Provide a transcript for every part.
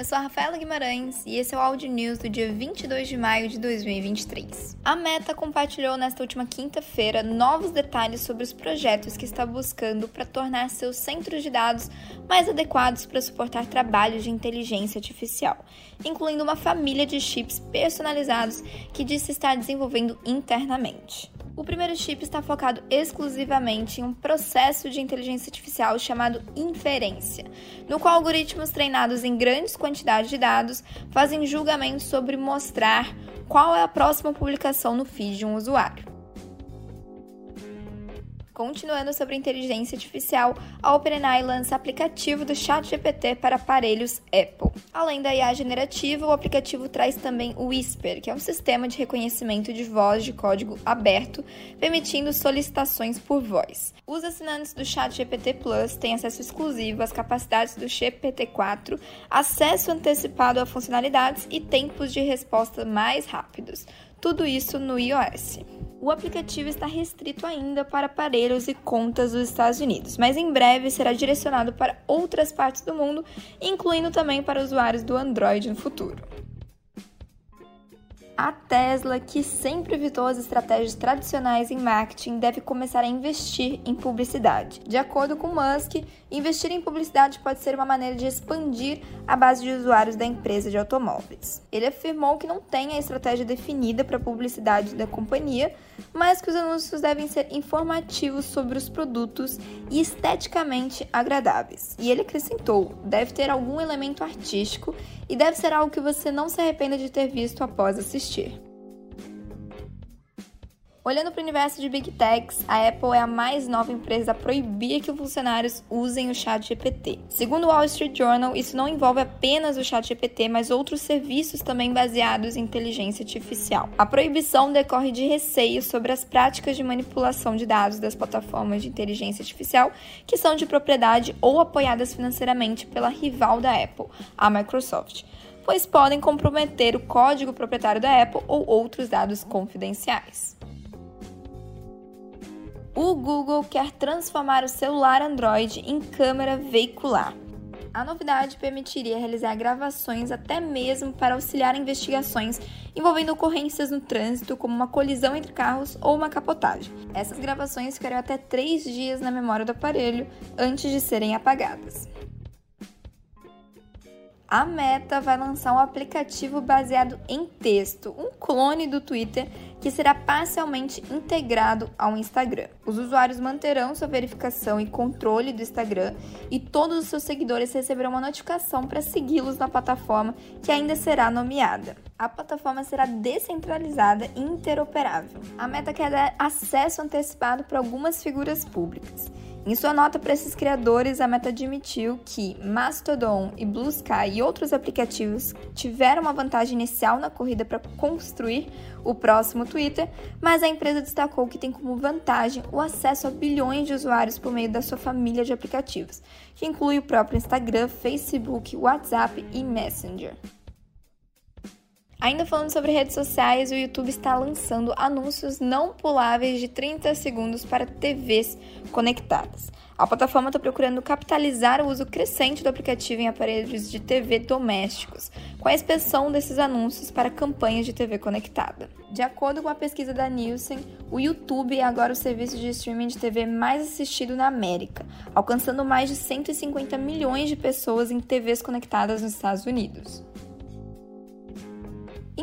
Eu sou a Rafaela Guimarães e esse é o Audio News do dia 22 de maio de 2023. A Meta compartilhou nesta última quinta-feira novos detalhes sobre os projetos que está buscando para tornar seus centros de dados mais adequados para suportar trabalhos de inteligência artificial, incluindo uma família de chips personalizados que disse estar desenvolvendo internamente. O primeiro chip está focado exclusivamente em um processo de inteligência artificial chamado inferência, no qual algoritmos treinados em grandes quantidades de dados fazem julgamentos sobre mostrar qual é a próxima publicação no feed de um usuário. Continuando sobre inteligência artificial, a OpenAI lança aplicativo do ChatGPT para aparelhos Apple. Além da IA generativa, o aplicativo traz também o Whisper, que é um sistema de reconhecimento de voz de código aberto, permitindo solicitações por voz. Os assinantes do ChatGPT Plus têm acesso exclusivo às capacidades do GPT-4, acesso antecipado a funcionalidades e tempos de resposta mais rápidos. Tudo isso no iOS. O aplicativo está restrito ainda para aparelhos e contas dos Estados Unidos, mas em breve será direcionado para outras partes do mundo, incluindo também para usuários do Android no futuro a Tesla, que sempre evitou as estratégias tradicionais em marketing, deve começar a investir em publicidade. De acordo com Musk, investir em publicidade pode ser uma maneira de expandir a base de usuários da empresa de automóveis. Ele afirmou que não tem a estratégia definida para a publicidade da companhia, mas que os anúncios devem ser informativos sobre os produtos e esteticamente agradáveis. E ele acrescentou: deve ter algum elemento artístico e deve ser algo que você não se arrependa de ter visto após assistir. Olhando para o universo de Big Techs, a Apple é a mais nova empresa a proibir que os funcionários usem o Chat GPT. Segundo o Wall Street Journal, isso não envolve apenas o Chat GPT, mas outros serviços também baseados em inteligência artificial. A proibição decorre de receios sobre as práticas de manipulação de dados das plataformas de inteligência artificial que são de propriedade ou apoiadas financeiramente pela rival da Apple, a Microsoft pois podem comprometer o código proprietário da Apple ou outros dados confidenciais. O Google quer transformar o celular Android em câmera veicular. A novidade permitiria realizar gravações até mesmo para auxiliar investigações envolvendo ocorrências no trânsito, como uma colisão entre carros ou uma capotagem. Essas gravações ficariam até três dias na memória do aparelho antes de serem apagadas a Meta vai lançar um aplicativo baseado em texto, um clone do Twitter que será parcialmente integrado ao Instagram. Os usuários manterão sua verificação e controle do Instagram e todos os seus seguidores receberão uma notificação para segui-los na plataforma que ainda será nomeada. A plataforma será descentralizada e interoperável. A Meta quer dar acesso antecipado para algumas figuras públicas. Em sua nota para esses criadores, a Meta admitiu que Mastodon e Blue Sky e outros aplicativos tiveram uma vantagem inicial na corrida para construir o próximo Twitter, mas a empresa destacou que tem como vantagem o acesso a bilhões de usuários por meio da sua família de aplicativos, que inclui o próprio Instagram, Facebook, WhatsApp e Messenger. Ainda falando sobre redes sociais, o YouTube está lançando anúncios não puláveis de 30 segundos para TVs conectadas. A plataforma está procurando capitalizar o uso crescente do aplicativo em aparelhos de TV domésticos, com a expansão desses anúncios para campanhas de TV conectada. De acordo com a pesquisa da Nielsen, o YouTube é agora o serviço de streaming de TV mais assistido na América, alcançando mais de 150 milhões de pessoas em TVs conectadas nos Estados Unidos.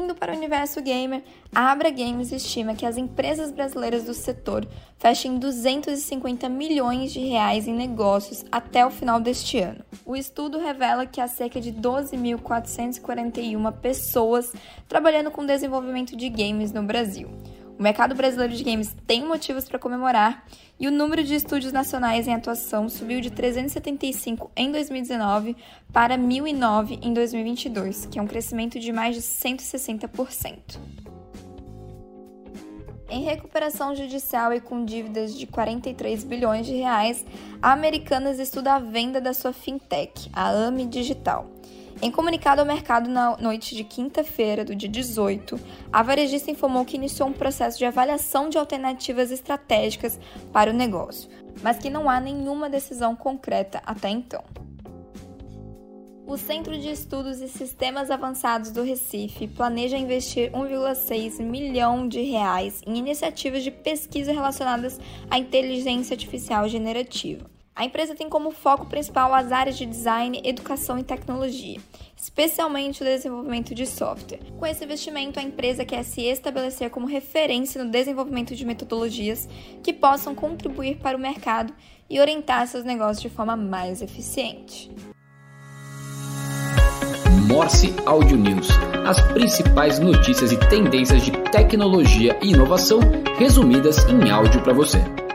Indo para o universo gamer, a Abra Games estima que as empresas brasileiras do setor fechem 250 milhões de reais em negócios até o final deste ano. O estudo revela que há cerca de 12.441 pessoas trabalhando com desenvolvimento de games no Brasil. O mercado brasileiro de games tem motivos para comemorar e o número de estúdios nacionais em atuação subiu de 375 em 2019 para 1.009 em 2022, que é um crescimento de mais de 160%. Em recuperação judicial e com dívidas de 43 bilhões de reais, a Americanas estuda a venda da sua fintech, a AMI Digital. Em comunicado ao mercado na noite de quinta-feira, do dia 18, a varejista informou que iniciou um processo de avaliação de alternativas estratégicas para o negócio, mas que não há nenhuma decisão concreta até então. O Centro de Estudos e Sistemas Avançados do Recife planeja investir 1,6 milhão de reais em iniciativas de pesquisa relacionadas à inteligência artificial generativa. A empresa tem como foco principal as áreas de design, educação e tecnologia, especialmente o desenvolvimento de software. Com esse investimento, a empresa quer se estabelecer como referência no desenvolvimento de metodologias que possam contribuir para o mercado e orientar seus negócios de forma mais eficiente. Morse Audio News, as principais notícias e tendências de tecnologia e inovação resumidas em áudio para você.